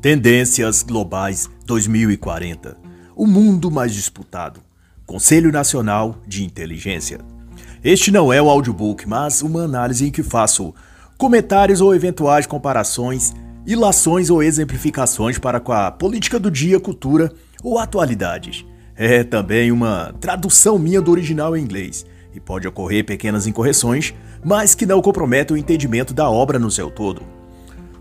Tendências Globais 2040 O mundo mais disputado. Conselho Nacional de Inteligência. Este não é um audiobook, mas uma análise em que faço comentários ou eventuais comparações, ilações ou exemplificações para com a política do dia, cultura ou atualidades. É também uma tradução minha do original em inglês e pode ocorrer pequenas incorreções, mas que não comprometem o entendimento da obra no seu todo.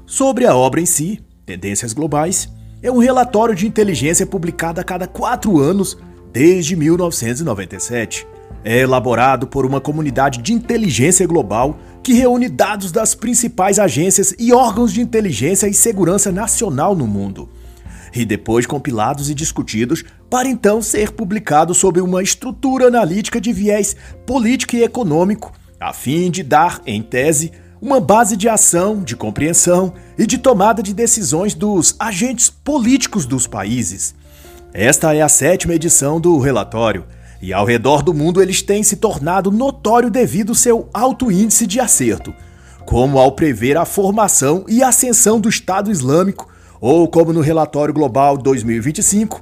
Sobre a obra em si, Tendências Globais, é um relatório de inteligência publicado a cada quatro anos desde 1997. É elaborado por uma comunidade de inteligência global que reúne dados das principais agências e órgãos de inteligência e segurança nacional no mundo. E depois compilados e discutidos para então ser publicado sob uma estrutura analítica de viés político e econômico, a fim de dar, em tese, uma base de ação, de compreensão e de tomada de decisões dos agentes políticos dos países. Esta é a sétima edição do relatório, e ao redor do mundo eles têm se tornado notório devido ao seu alto índice de acerto, como ao prever a formação e ascensão do Estado Islâmico, ou como no relatório global 2025,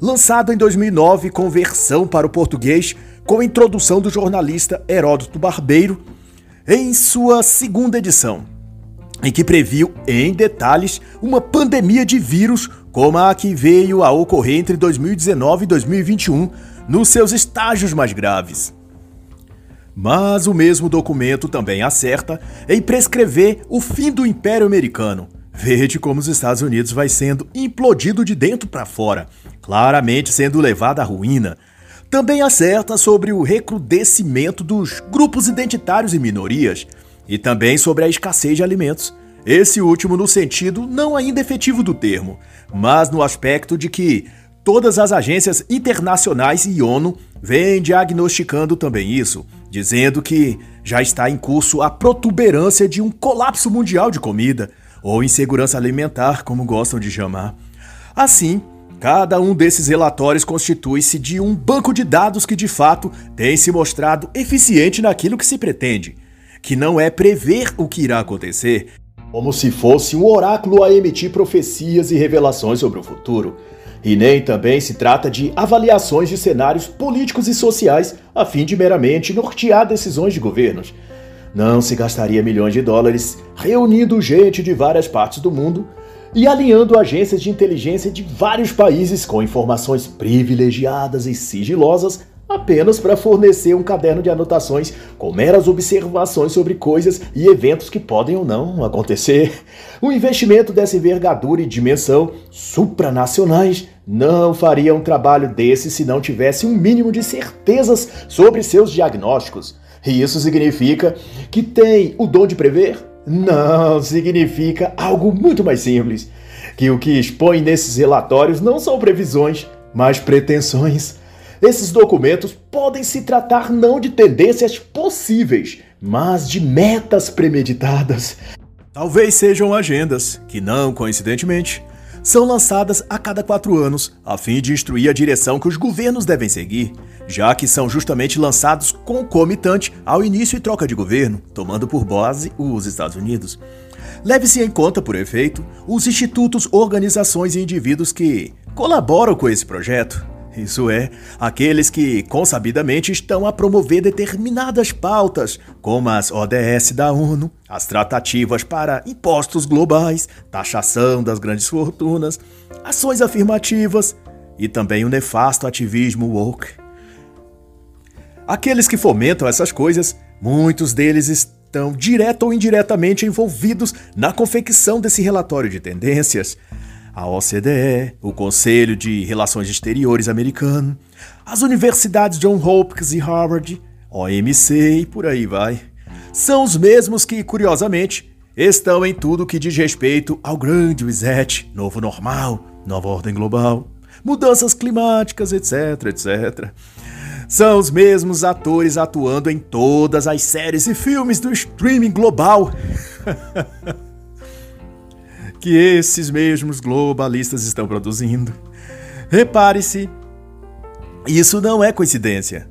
lançado em 2009 com versão para o português, com introdução do jornalista Heródoto Barbeiro em sua segunda edição, em que previu em detalhes uma pandemia de vírus como a que veio a ocorrer entre 2019 e 2021, nos seus estágios mais graves. Mas o mesmo documento também acerta em prescrever o fim do Império Americano. Veja como os Estados Unidos vai sendo implodido de dentro para fora, claramente sendo levado à ruína, também acerta sobre o recrudescimento dos grupos identitários e minorias, e também sobre a escassez de alimentos. Esse último no sentido não ainda efetivo do termo, mas no aspecto de que todas as agências internacionais e ONU vêm diagnosticando também isso, dizendo que já está em curso a protuberância de um colapso mundial de comida, ou insegurança alimentar, como gostam de chamar. Assim, Cada um desses relatórios constitui-se de um banco de dados que de fato tem se mostrado eficiente naquilo que se pretende, que não é prever o que irá acontecer, como se fosse um oráculo a emitir profecias e revelações sobre o futuro. E nem também se trata de avaliações de cenários políticos e sociais a fim de meramente nortear decisões de governos. Não se gastaria milhões de dólares reunindo gente de várias partes do mundo e alinhando agências de inteligência de vários países com informações privilegiadas e sigilosas apenas para fornecer um caderno de anotações com meras observações sobre coisas e eventos que podem ou não acontecer. Um investimento dessa envergadura e dimensão supranacionais não faria um trabalho desse se não tivesse um mínimo de certezas sobre seus diagnósticos. E isso significa que tem o dom de prever, não, significa algo muito mais simples. Que o que expõe nesses relatórios não são previsões, mas pretensões. Esses documentos podem se tratar não de tendências possíveis, mas de metas premeditadas. Talvez sejam agendas que, não coincidentemente, são lançadas a cada quatro anos, a fim de instruir a direção que os governos devem seguir, já que são justamente lançados concomitante ao início e troca de governo, tomando por base os Estados Unidos. Leve-se em conta, por efeito, os institutos, organizações e indivíduos que colaboram com esse projeto, isso é, aqueles que consabidamente estão a promover determinadas pautas, como as ODS da ONU, as tratativas para impostos globais, taxação das grandes fortunas, ações afirmativas e também o nefasto ativismo woke. Aqueles que fomentam essas coisas, muitos deles estão direto ou indiretamente envolvidos na confecção desse relatório de tendências a OCDE, o Conselho de Relações Exteriores americano, as universidades John Hopkins e Harvard, OMC e por aí vai. São os mesmos que, curiosamente, estão em tudo que diz respeito ao grande reset, novo normal, nova ordem global, mudanças climáticas, etc, etc. São os mesmos atores atuando em todas as séries e filmes do streaming global. que esses mesmos globalistas estão produzindo. Repare-se, isso não é coincidência.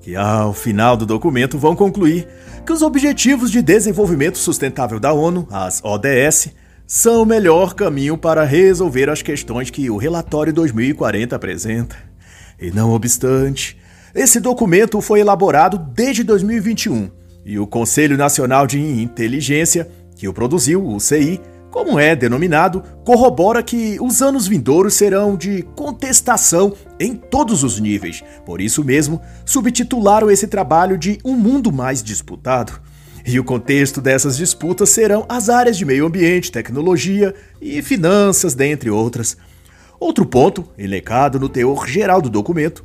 Que ao final do documento vão concluir que os Objetivos de Desenvolvimento Sustentável da ONU, as ODS, são o melhor caminho para resolver as questões que o relatório 2040 apresenta. E não obstante, esse documento foi elaborado desde 2021 e o Conselho Nacional de Inteligência, que o produziu, o CI, como é denominado, corrobora que os anos vindouros serão de contestação em todos os níveis. Por isso mesmo, subtitularam esse trabalho de Um Mundo Mais Disputado. E o contexto dessas disputas serão as áreas de meio ambiente, tecnologia e finanças, dentre outras. Outro ponto, elecado no teor geral do documento,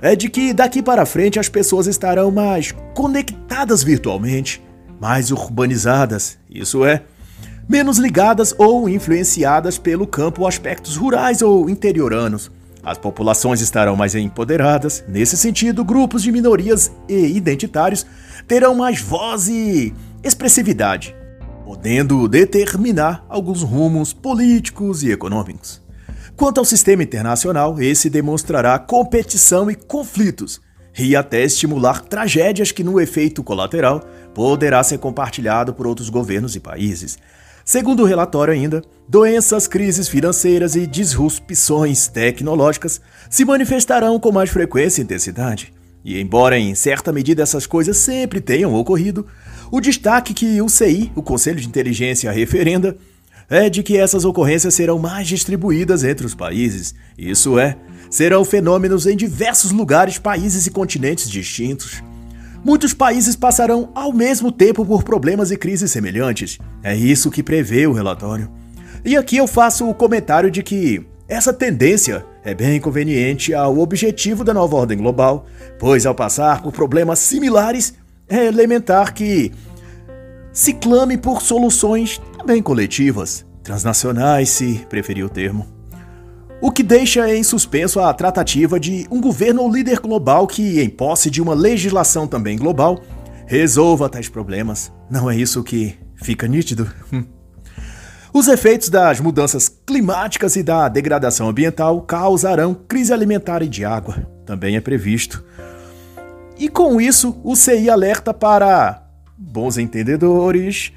é de que daqui para frente as pessoas estarão mais conectadas virtualmente, mais urbanizadas, isso é, menos ligadas ou influenciadas pelo campo aspectos rurais ou interioranos. As populações estarão mais empoderadas. Nesse sentido, grupos de minorias e identitários terão mais voz e expressividade, podendo determinar alguns rumos políticos e econômicos. Quanto ao sistema internacional, esse demonstrará competição e conflitos, e até estimular tragédias que, no efeito colateral, poderá ser compartilhado por outros governos e países. Segundo o relatório ainda, doenças, crises financeiras e disrupções tecnológicas se manifestarão com mais frequência e intensidade. E embora em certa medida essas coisas sempre tenham ocorrido, o destaque que o CI, o Conselho de Inteligência, referenda é de que essas ocorrências serão mais distribuídas entre os países. Isso é, serão fenômenos em diversos lugares, países e continentes distintos. Muitos países passarão ao mesmo tempo por problemas e crises semelhantes. É isso que prevê o relatório. E aqui eu faço o comentário de que essa tendência é bem conveniente ao objetivo da nova ordem global, pois ao passar por problemas similares, é elementar que se clame por soluções também coletivas, transnacionais, se preferir o termo o que deixa em suspenso a tratativa de um governo ou líder global que, em posse de uma legislação também global, resolva tais problemas. Não é isso que fica nítido? Os efeitos das mudanças climáticas e da degradação ambiental causarão crise alimentar e de água, também é previsto. E com isso, o CI alerta para bons entendedores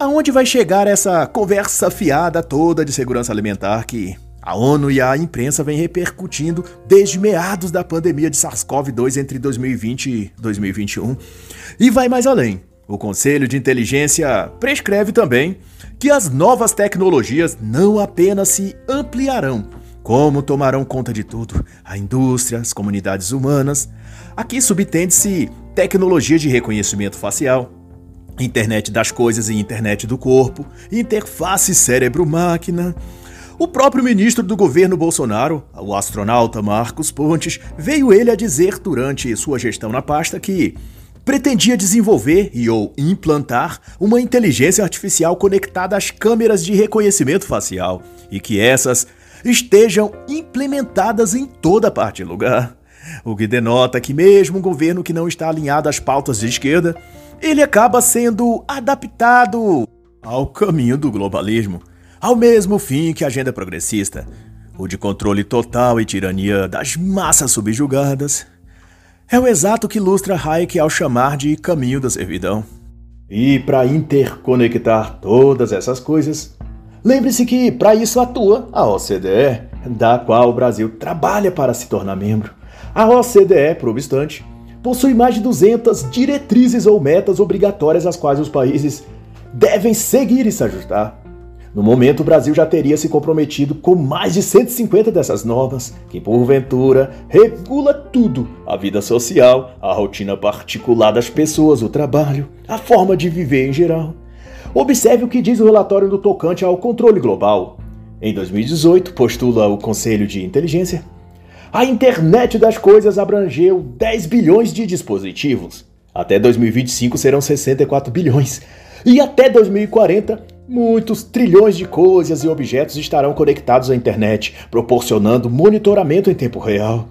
aonde vai chegar essa conversa fiada toda de segurança alimentar que a ONU e a imprensa vêm repercutindo desde meados da pandemia de SARS-CoV-2 entre 2020 e 2021. E vai mais além. O Conselho de Inteligência prescreve também que as novas tecnologias não apenas se ampliarão, como tomarão conta de tudo: a indústria, as comunidades humanas. Aqui subtende-se tecnologia de reconhecimento facial, internet das coisas e internet do corpo, interface cérebro-máquina o próprio ministro do governo Bolsonaro, o astronauta Marcos Pontes, veio ele a dizer durante sua gestão na pasta que pretendia desenvolver e ou implantar uma inteligência artificial conectada às câmeras de reconhecimento facial e que essas estejam implementadas em toda parte do lugar. O que denota que mesmo um governo que não está alinhado às pautas de esquerda, ele acaba sendo adaptado ao caminho do globalismo ao mesmo fim que a agenda progressista, o de controle total e tirania das massas subjugadas. É o exato que ilustra Hayek ao chamar de caminho da servidão. E para interconectar todas essas coisas, lembre-se que para isso atua a OCDE, da qual o Brasil trabalha para se tornar membro. A OCDE, por obstante, possui mais de 200 diretrizes ou metas obrigatórias às quais os países devem seguir e se ajustar. No momento, o Brasil já teria se comprometido com mais de 150 dessas normas, que porventura regula tudo: a vida social, a rotina particular das pessoas, o trabalho, a forma de viver em geral. Observe o que diz o relatório do tocante ao controle global. Em 2018, postula o Conselho de Inteligência, a internet das coisas abrangeu 10 bilhões de dispositivos. Até 2025 serão 64 bilhões. E até 2040, Muitos trilhões de coisas e objetos estarão conectados à internet, proporcionando monitoramento em tempo real.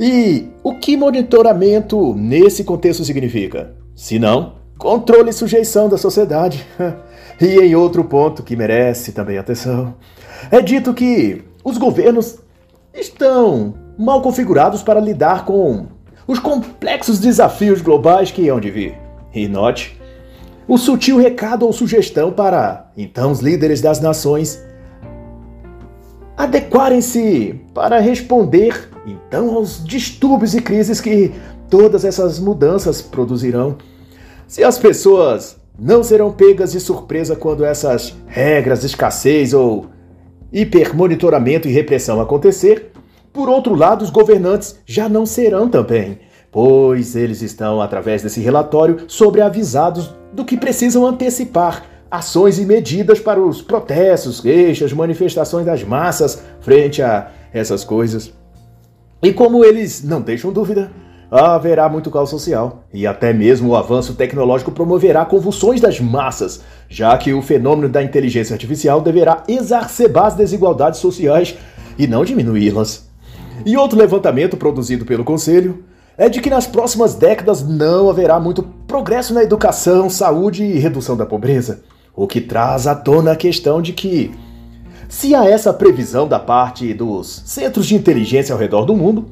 E o que monitoramento nesse contexto significa? Se não, controle e sujeição da sociedade. e em outro ponto que merece também atenção, é dito que os governos estão mal configurados para lidar com os complexos desafios globais que hão de vir. E note o sutil recado ou sugestão para, então, os líderes das nações adequarem-se para responder, então, aos distúrbios e crises que todas essas mudanças produzirão. Se as pessoas não serão pegas de surpresa quando essas regras de escassez ou hipermonitoramento e repressão acontecer, por outro lado, os governantes já não serão também, pois eles estão, através desse relatório, sobreavisados do que precisam antecipar ações e medidas para os protestos, queixas, manifestações das massas frente a essas coisas. E como eles não deixam dúvida, haverá muito caos social e até mesmo o avanço tecnológico promoverá convulsões das massas, já que o fenômeno da inteligência artificial deverá exacerbar as desigualdades sociais e não diminuí-las. E outro levantamento produzido pelo Conselho é de que nas próximas décadas não haverá muito progresso na educação, saúde e redução da pobreza, o que traz à tona a questão de que, se há essa previsão da parte dos centros de inteligência ao redor do mundo,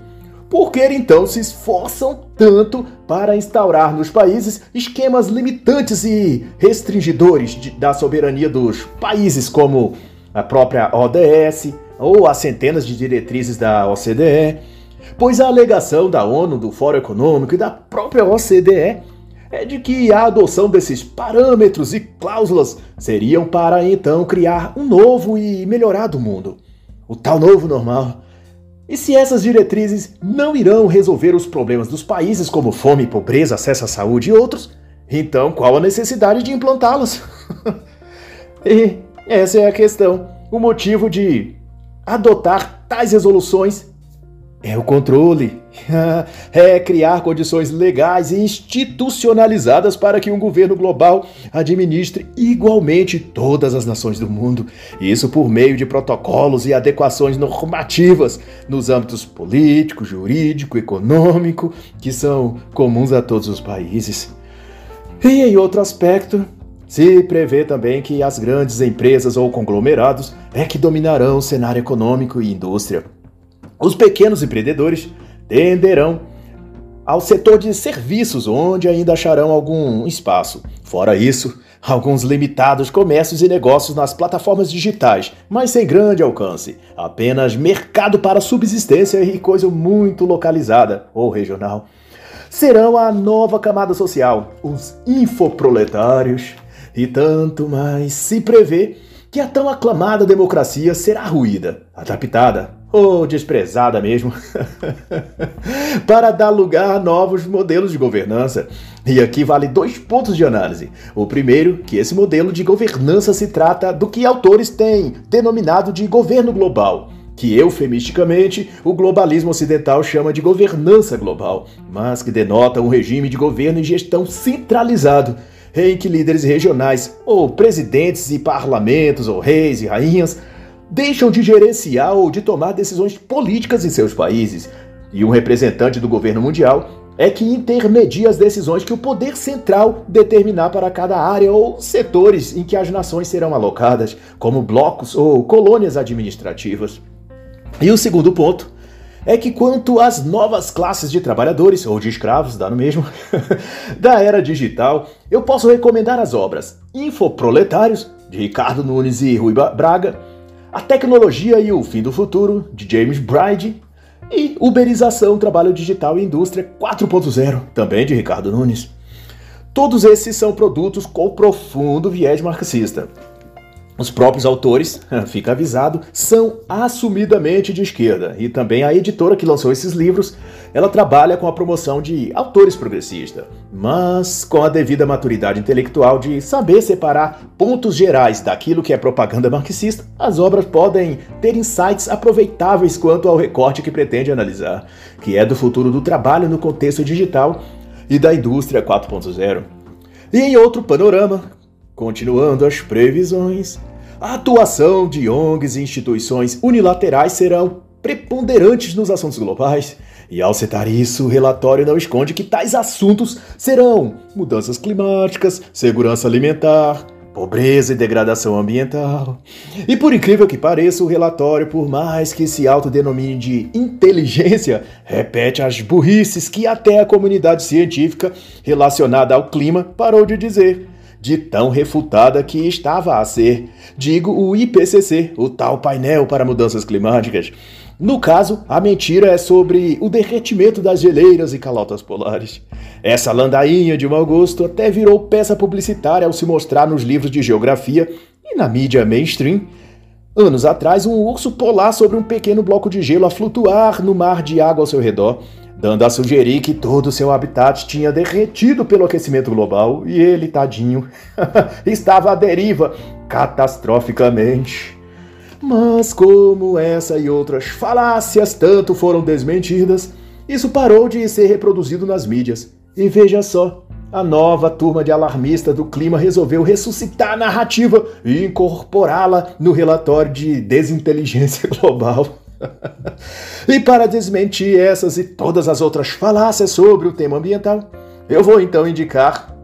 por que então se esforçam tanto para instaurar nos países esquemas limitantes e restringidores de, da soberania dos países, como a própria ODS ou as centenas de diretrizes da OCDE? Pois a alegação da ONU, do Fórum Econômico e da própria OCDE é de que a adoção desses parâmetros e cláusulas seriam para então criar um novo e melhorado mundo, o tal novo normal e se essas diretrizes não irão resolver os problemas dos países como fome, pobreza, acesso à saúde e outros, então qual a necessidade de implantá-las? e essa é a questão. O motivo de adotar tais resoluções é o controle. é criar condições legais e institucionalizadas para que um governo global administre igualmente todas as nações do mundo. Isso por meio de protocolos e adequações normativas nos âmbitos político, jurídico, econômico, que são comuns a todos os países. E em outro aspecto, se prevê também que as grandes empresas ou conglomerados é que dominarão o cenário econômico e indústria. Os pequenos empreendedores tenderão ao setor de serviços, onde ainda acharão algum espaço. Fora isso, alguns limitados comércios e negócios nas plataformas digitais, mas sem grande alcance. Apenas mercado para subsistência e coisa muito localizada ou regional. Serão a nova camada social, os infoproletários. E tanto mais se prevê que a tão aclamada democracia será ruída, adaptada ou desprezada mesmo, para dar lugar a novos modelos de governança. E aqui vale dois pontos de análise. O primeiro, que esse modelo de governança se trata do que autores têm denominado de governo global, que eufemisticamente o globalismo ocidental chama de governança global, mas que denota um regime de governo e gestão centralizado em que líderes regionais, ou presidentes e parlamentos, ou reis e rainhas, deixam de gerenciar ou de tomar decisões políticas em seus países, e um representante do governo mundial é que intermedia as decisões que o poder central determinar para cada área ou setores em que as nações serão alocadas, como blocos ou colônias administrativas. E o segundo ponto é que quanto às novas classes de trabalhadores ou de escravos, dá no mesmo, da era digital, eu posso recomendar as obras Infoproletários, de Ricardo Nunes e Rui Braga, a Tecnologia e o Fim do Futuro, de James Bride, e Uberização, Trabalho Digital e Indústria 4.0, também de Ricardo Nunes. Todos esses são produtos com profundo viés marxista. Os próprios autores, fica avisado, são assumidamente de esquerda e também a editora que lançou esses livros, ela trabalha com a promoção de autores progressistas, mas com a devida maturidade intelectual de saber separar pontos gerais daquilo que é propaganda marxista, as obras podem ter insights aproveitáveis quanto ao recorte que pretende analisar, que é do futuro do trabalho no contexto digital e da indústria 4.0. E em outro panorama, continuando as previsões, a atuação de ONGs e instituições unilaterais serão preponderantes nos assuntos globais. E ao citar isso, o relatório não esconde que tais assuntos serão mudanças climáticas, segurança alimentar, pobreza e degradação ambiental. E por incrível que pareça, o relatório, por mais que se autodenomine de inteligência, repete as burrices que até a comunidade científica relacionada ao clima parou de dizer de tão refutada que estava a ser. Digo o IPCC, o tal painel para mudanças climáticas. No caso, a mentira é sobre o derretimento das geleiras e calotas polares. Essa landainha de mau gosto até virou peça publicitária ao se mostrar nos livros de geografia e na mídia mainstream. Anos atrás, um urso polar sobre um pequeno bloco de gelo a flutuar no mar de água ao seu redor, dando a sugerir que todo o seu habitat tinha derretido pelo aquecimento global e ele, tadinho, estava à deriva catastroficamente. Mas como essa e outras falácias tanto foram desmentidas, isso parou de ser reproduzido nas mídias. E veja só, a nova turma de alarmista do clima resolveu ressuscitar a narrativa e incorporá-la no relatório de desinteligência global. e para desmentir essas e todas as outras falácias sobre o tema ambiental, eu vou então indicar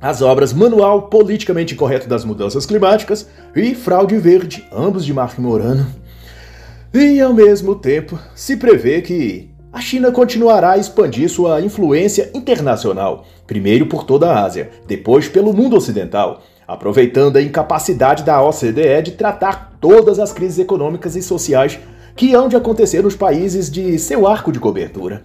as obras Manual Politicamente Correto das Mudanças Climáticas e Fraude Verde, ambos de Mark Morano. E ao mesmo tempo, se prevê que a China continuará a expandir sua influência internacional, primeiro por toda a Ásia, depois pelo mundo ocidental, aproveitando a incapacidade da OCDE de tratar todas as crises econômicas e sociais que hão de acontecer nos países de seu arco de cobertura.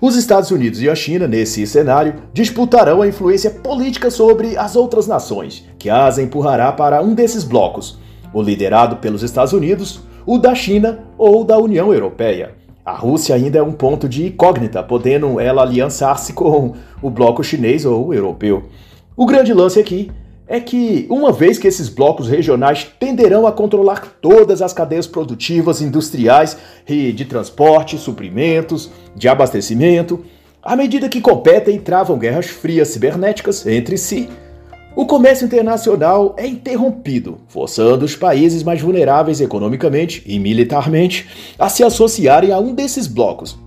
Os Estados Unidos e a China, nesse cenário, disputarão a influência política sobre as outras nações, que as empurrará para um desses blocos, o liderado pelos Estados Unidos, o da China ou da União Europeia. A Rússia ainda é um ponto de incógnita, podendo ela aliançar-se com o bloco chinês ou europeu. O grande lance aqui é que, uma vez que esses blocos regionais tenderão a controlar todas as cadeias produtivas, industriais e de transporte, suprimentos, de abastecimento, à medida que competem e travam guerras frias cibernéticas entre si, o comércio internacional é interrompido, forçando os países mais vulneráveis economicamente e militarmente a se associarem a um desses blocos,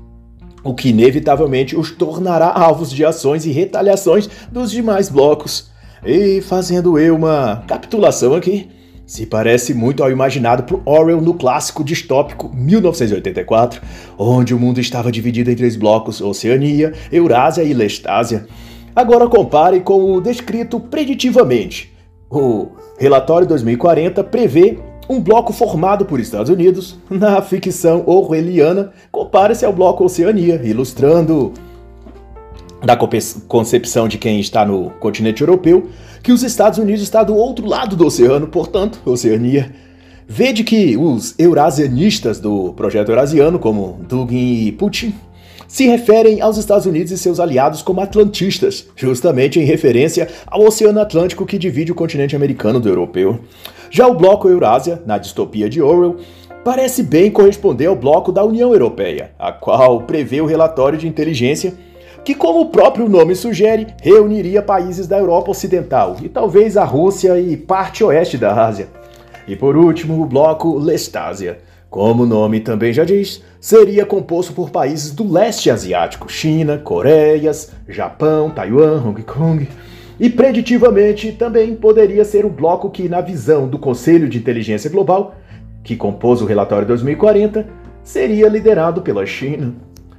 o que inevitavelmente os tornará alvos de ações e retaliações dos demais blocos. E fazendo eu uma capitulação aqui, se parece muito ao imaginado por Orwell no clássico distópico 1984, onde o mundo estava dividido em três blocos: Oceania, Eurásia e Lestásia. Agora compare com o descrito preditivamente. O relatório 2040 prevê um bloco formado por Estados Unidos. Na ficção orwelliana, compare-se ao bloco Oceania, ilustrando da concepção de quem está no continente europeu, que os Estados Unidos está do outro lado do oceano, portanto, Oceania. Vede que os eurasianistas do projeto eurasiano, como Dugin e Putin, se referem aos Estados Unidos e seus aliados como atlantistas, justamente em referência ao Oceano Atlântico que divide o continente americano do europeu. Já o bloco Eurásia, na distopia de Orwell, parece bem corresponder ao bloco da União Europeia, a qual prevê o relatório de inteligência que, como o próprio nome sugere, reuniria países da Europa Ocidental e talvez a Rússia e parte oeste da Ásia. E por último, o bloco Lestásia. Como o nome também já diz, seria composto por países do leste asiático, China, Coreias, Japão, Taiwan, Hong Kong. E preditivamente também poderia ser o bloco que, na visão do Conselho de Inteligência Global, que compôs o relatório 2040, seria liderado pela China.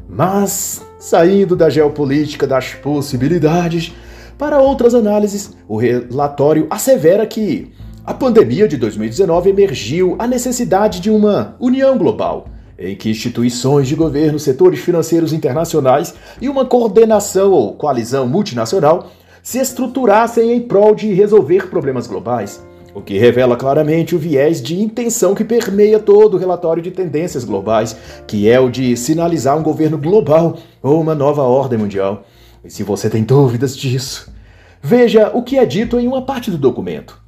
Mas, saindo da geopolítica das possibilidades, para outras análises, o relatório assevera que a pandemia de 2019 emergiu a necessidade de uma união global, em que instituições de governo, setores financeiros internacionais e uma coordenação ou coalizão multinacional se estruturassem em prol de resolver problemas globais o que revela claramente o viés de intenção que permeia todo o relatório de tendências globais, que é o de sinalizar um governo global ou uma nova ordem mundial. E se você tem dúvidas disso, veja o que é dito em uma parte do documento.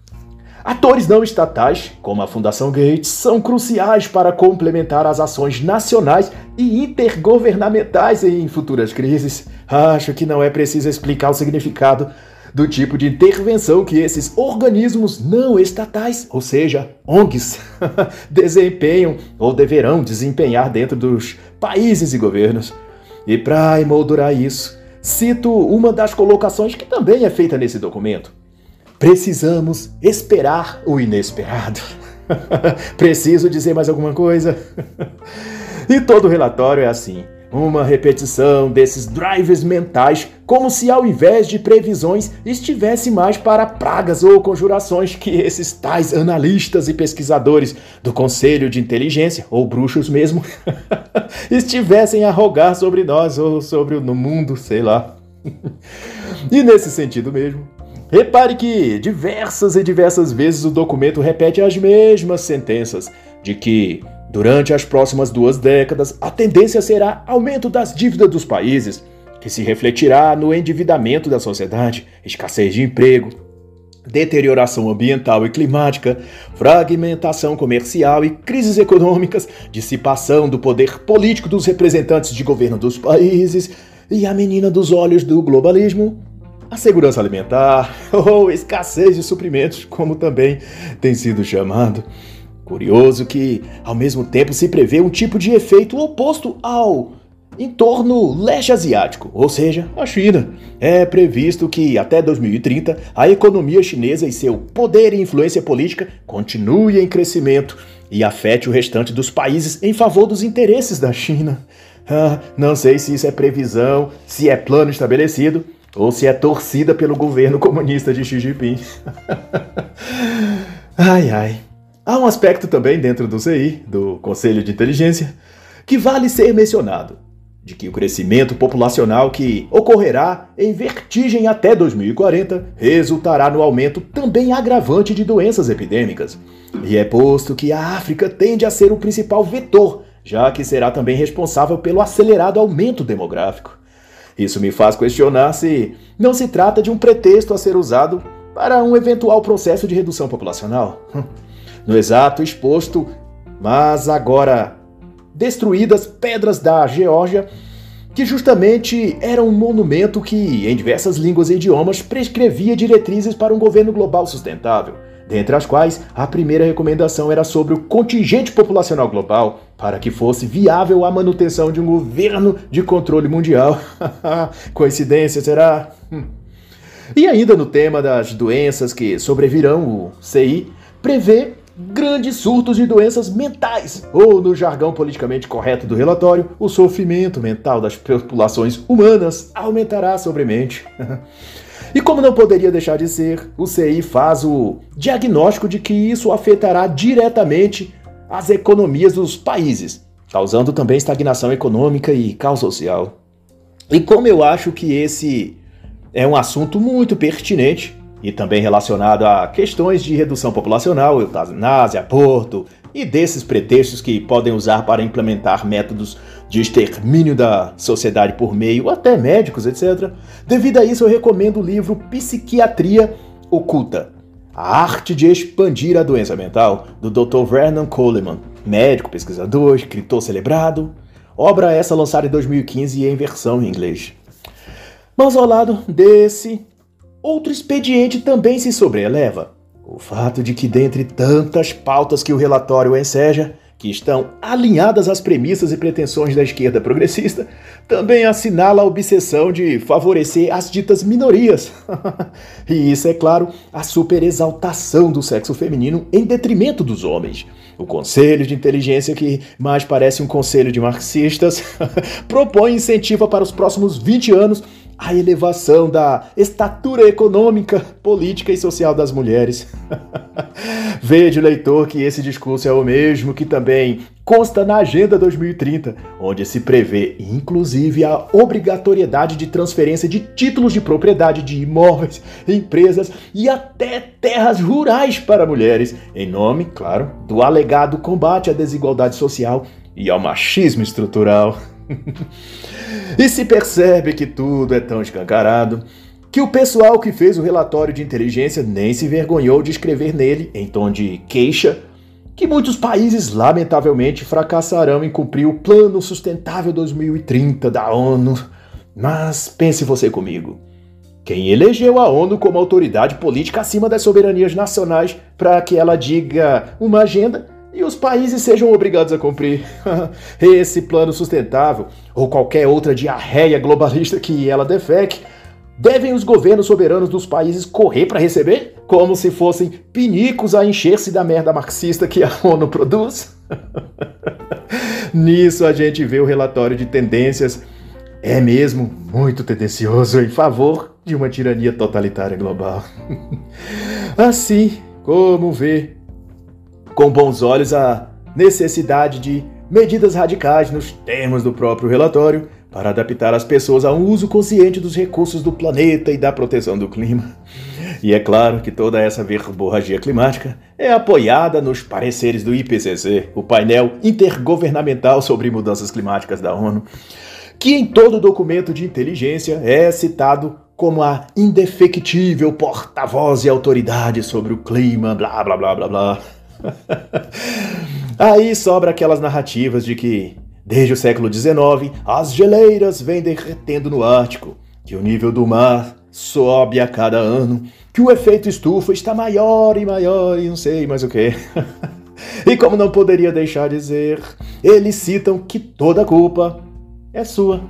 Atores não estatais, como a Fundação Gates, são cruciais para complementar as ações nacionais e intergovernamentais em futuras crises. Acho que não é preciso explicar o significado do tipo de intervenção que esses organismos não estatais, ou seja, ONGs, desempenham ou deverão desempenhar dentro dos países e governos. E para emoldurar isso, cito uma das colocações que também é feita nesse documento. Precisamos esperar o inesperado. Preciso dizer mais alguma coisa? e todo relatório é assim. Uma repetição desses drives mentais, como se ao invés de previsões estivesse mais para pragas ou conjurações que esses tais analistas e pesquisadores do Conselho de Inteligência, ou bruxos mesmo, estivessem a rogar sobre nós ou sobre o mundo, sei lá. e nesse sentido mesmo, repare que diversas e diversas vezes o documento repete as mesmas sentenças de que Durante as próximas duas décadas, a tendência será aumento das dívidas dos países, que se refletirá no endividamento da sociedade, escassez de emprego, deterioração ambiental e climática, fragmentação comercial e crises econômicas, dissipação do poder político dos representantes de governo dos países e a menina dos olhos do globalismo, a segurança alimentar ou escassez de suprimentos, como também tem sido chamado. Curioso que, ao mesmo tempo, se prevê um tipo de efeito oposto ao entorno leste asiático, ou seja, a China. É previsto que até 2030 a economia chinesa e seu poder e influência política continue em crescimento e afete o restante dos países em favor dos interesses da China. Ah, não sei se isso é previsão, se é plano estabelecido ou se é torcida pelo governo comunista de Xi Jinping. ai ai. Há um aspecto também dentro do CI, do Conselho de Inteligência, que vale ser mencionado, de que o crescimento populacional que ocorrerá em vertigem até 2040 resultará no aumento também agravante de doenças epidêmicas. E é posto que a África tende a ser o principal vetor, já que será também responsável pelo acelerado aumento demográfico. Isso me faz questionar se não se trata de um pretexto a ser usado para um eventual processo de redução populacional. No exato exposto, mas agora destruídas pedras da Geórgia, que justamente era um monumento que, em diversas línguas e idiomas, prescrevia diretrizes para um governo global sustentável, dentre as quais a primeira recomendação era sobre o contingente populacional global, para que fosse viável a manutenção de um governo de controle mundial. Coincidência, será? Hum. E ainda no tema das doenças que sobrevirão, o CI prevê grandes surtos de doenças mentais, ou no jargão politicamente correto do relatório, o sofrimento mental das populações humanas aumentará sobremente. e como não poderia deixar de ser, o CI faz o diagnóstico de que isso afetará diretamente as economias dos países, causando também estagnação econômica e caos social. E como eu acho que esse é um assunto muito pertinente, e também relacionado a questões de redução populacional, eutanásia, aborto e desses pretextos que podem usar para implementar métodos de extermínio da sociedade por meio até médicos, etc. Devido a isso, eu recomendo o livro Psiquiatria Oculta. A arte de expandir a doença mental, do Dr. Vernon Coleman, médico, pesquisador, escritor celebrado. Obra essa lançada em 2015 em versão em inglês. Mas ao lado desse Outro expediente também se sobreeleva: o fato de que, dentre tantas pautas que o relatório enseja, que estão alinhadas às premissas e pretensões da esquerda progressista, também assinala a obsessão de favorecer as ditas minorias. e isso, é claro, a superexaltação do sexo feminino em detrimento dos homens. O Conselho de Inteligência, que mais parece um conselho de marxistas, propõe incentiva para os próximos 20 anos a elevação da estatura econômica, política e social das mulheres. Veja, leitor, que esse discurso é o mesmo que também consta na Agenda 2030, onde se prevê inclusive a obrigatoriedade de transferência de títulos de propriedade de imóveis, empresas e até terras rurais para mulheres, em nome, claro, do alegado combate à desigualdade social e ao machismo estrutural. e se percebe que tudo é tão escancarado que o pessoal que fez o relatório de inteligência nem se vergonhou de escrever nele, em tom de queixa, que muitos países lamentavelmente fracassarão em cumprir o Plano Sustentável 2030 da ONU. Mas pense você comigo. Quem elegeu a ONU como autoridade política acima das soberanias nacionais para que ela diga uma agenda e os países sejam obrigados a cumprir. Esse plano sustentável, ou qualquer outra diarreia globalista que ela defeque, devem os governos soberanos dos países correr para receber? Como se fossem pinicos a encher-se da merda marxista que a ONU produz? Nisso a gente vê o relatório de tendências é mesmo muito tendencioso em favor de uma tirania totalitária global. assim como vê com bons olhos a necessidade de medidas radicais nos termos do próprio relatório para adaptar as pessoas a um uso consciente dos recursos do planeta e da proteção do clima. E é claro que toda essa verborragia climática é apoiada nos pareceres do IPCC, o painel intergovernamental sobre mudanças climáticas da ONU, que em todo documento de inteligência é citado como a indefectível porta-voz e autoridade sobre o clima, blá blá blá blá blá. Aí sobra aquelas narrativas de que, desde o século XIX, as geleiras vêm derretendo no Ártico, que o nível do mar sobe a cada ano, que o efeito estufa está maior e maior e não sei mais o que. e como não poderia deixar de dizer, eles citam que toda a culpa é sua,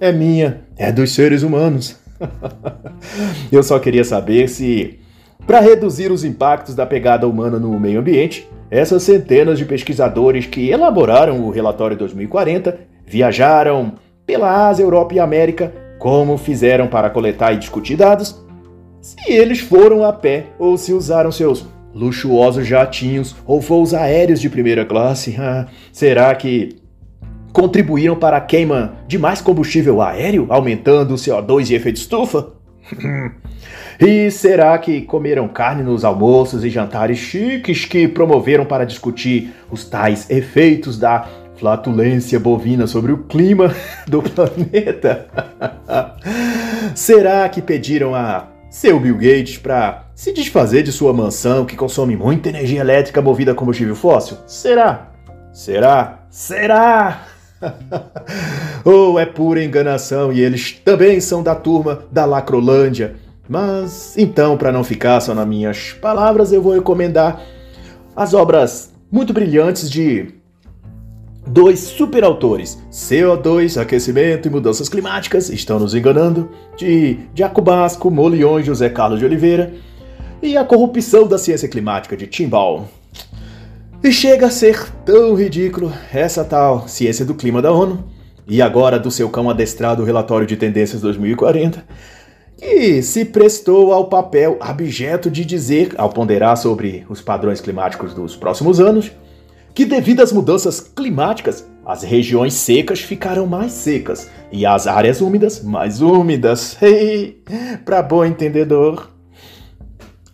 é minha, é dos seres humanos. Eu só queria saber se, para reduzir os impactos da pegada humana no meio ambiente, essas centenas de pesquisadores que elaboraram o relatório 2040 viajaram pela Ásia, Europa e América, como fizeram para coletar e discutir dados, se eles foram a pé ou se usaram seus luxuosos jatinhos ou voos aéreos de primeira classe. Ah, será que contribuíram para a queima de mais combustível aéreo, aumentando o CO2 e efeito estufa? e será que comeram carne nos almoços e jantares chiques que promoveram para discutir os tais efeitos da flatulência bovina sobre o clima do planeta? será que pediram a seu Bill Gates para se desfazer de sua mansão que consome muita energia elétrica movida a combustível fóssil? Será? Será? Será? Ou é pura enganação e eles também são da turma da Lacrolândia. Mas então, para não ficar só nas minhas palavras, eu vou recomendar as obras muito brilhantes de dois superautores: CO2, aquecimento e mudanças climáticas, estão nos enganando, de Jaco Basco, Molion e José Carlos de Oliveira, e a corrupção da ciência climática de Timbal. E chega a ser tão ridículo essa tal ciência do clima da ONU, e agora do seu cão adestrado relatório de tendências 2040, que se prestou ao papel abjeto de dizer, ao ponderar sobre os padrões climáticos dos próximos anos, que devido às mudanças climáticas, as regiões secas ficarão mais secas e as áreas úmidas mais úmidas. Para bom entendedor.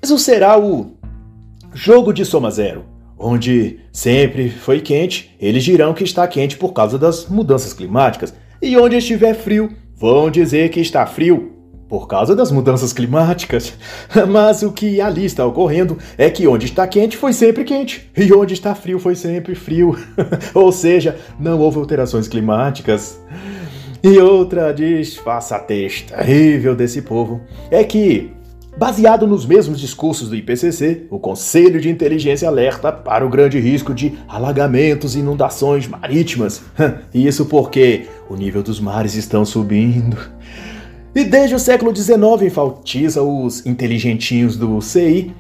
Isso será o jogo de soma zero onde sempre foi quente, eles dirão que está quente por causa das mudanças climáticas. E onde estiver frio, vão dizer que está frio por causa das mudanças climáticas. Mas o que ali está ocorrendo é que onde está quente foi sempre quente, e onde está frio foi sempre frio. Ou seja, não houve alterações climáticas. E outra disfarçatez terrível desse povo é que Baseado nos mesmos discursos do IPCC, o Conselho de Inteligência alerta para o grande risco de alagamentos e inundações marítimas. Isso porque o nível dos mares estão subindo. E desde o século XIX, enfatiza os inteligentinhos do CI,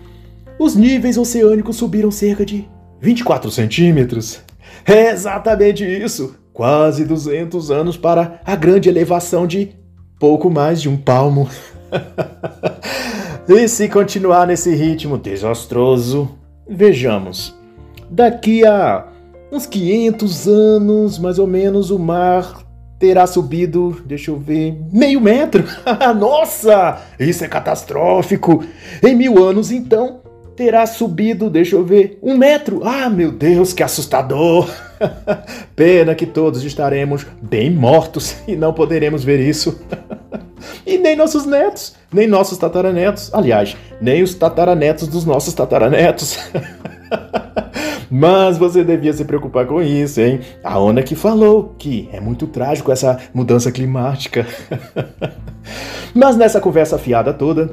os níveis oceânicos subiram cerca de 24 centímetros. É exatamente isso! Quase 200 anos para a grande elevação de pouco mais de um palmo. E se continuar nesse ritmo desastroso, vejamos, daqui a uns 500 anos, mais ou menos, o mar terá subido, deixa eu ver, meio metro. Nossa, isso é catastrófico. Em mil anos, então, terá subido, deixa eu ver, um metro. Ah, meu Deus, que assustador. Pena que todos estaremos bem mortos e não poderemos ver isso. E nem nossos netos, nem nossos tataranetos. Aliás, nem os tataranetos dos nossos tataranetos. Mas você devia se preocupar com isso, hein? A Ona que falou que é muito trágico essa mudança climática. Mas nessa conversa fiada toda,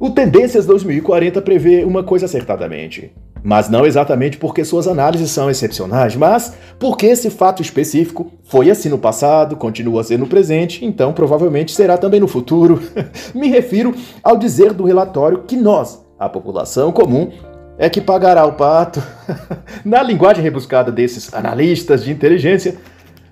o Tendências 2040 prevê uma coisa acertadamente. Mas não exatamente porque suas análises são excepcionais, mas porque esse fato específico foi assim no passado, continua a ser no presente, então provavelmente será também no futuro. Me refiro ao dizer do relatório que nós, a população comum, é que pagará o pato. Na linguagem rebuscada desses analistas de inteligência,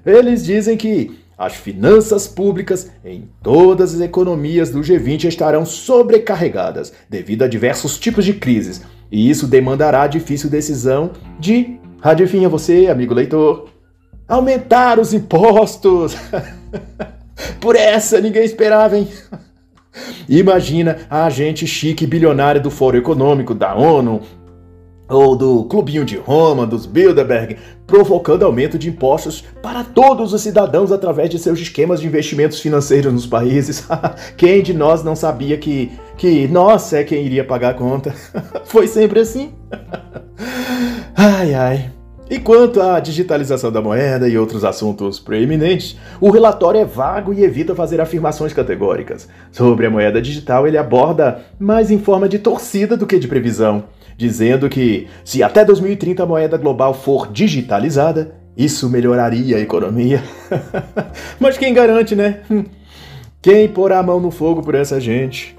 eles dizem que as finanças públicas em todas as economias do G20 estarão sobrecarregadas devido a diversos tipos de crises, e isso demandará a difícil decisão de, adivinha você, amigo leitor, aumentar os impostos. Por essa ninguém esperava, hein? Imagina a agente chique bilionária do Fórum Econômico, da ONU, ou do Clubinho de Roma, dos Bilderberg, provocando aumento de impostos para todos os cidadãos através de seus esquemas de investimentos financeiros nos países. quem de nós não sabia que, que nós é quem iria pagar a conta? Foi sempre assim. ai, ai. E quanto à digitalização da moeda e outros assuntos preeminentes, o relatório é vago e evita fazer afirmações categóricas. Sobre a moeda digital, ele aborda mais em forma de torcida do que de previsão, dizendo que se até 2030 a moeda global for digitalizada, isso melhoraria a economia. Mas quem garante, né? Hum. Quem porá a mão no fogo por essa gente?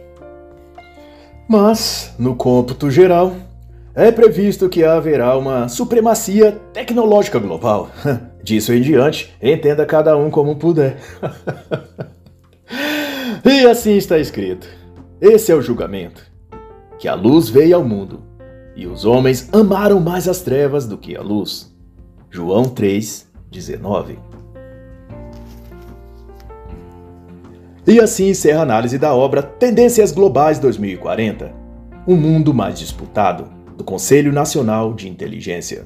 Mas, no cômputo geral, é previsto que haverá uma supremacia tecnológica global. Disso em diante, entenda cada um como puder. e assim está escrito: Esse é o julgamento. Que a luz veio ao mundo, e os homens amaram mais as trevas do que a luz. João 3, 19. E assim encerra a análise da obra Tendências Globais 2040 Um Mundo Mais Disputado do Conselho Nacional de Inteligência.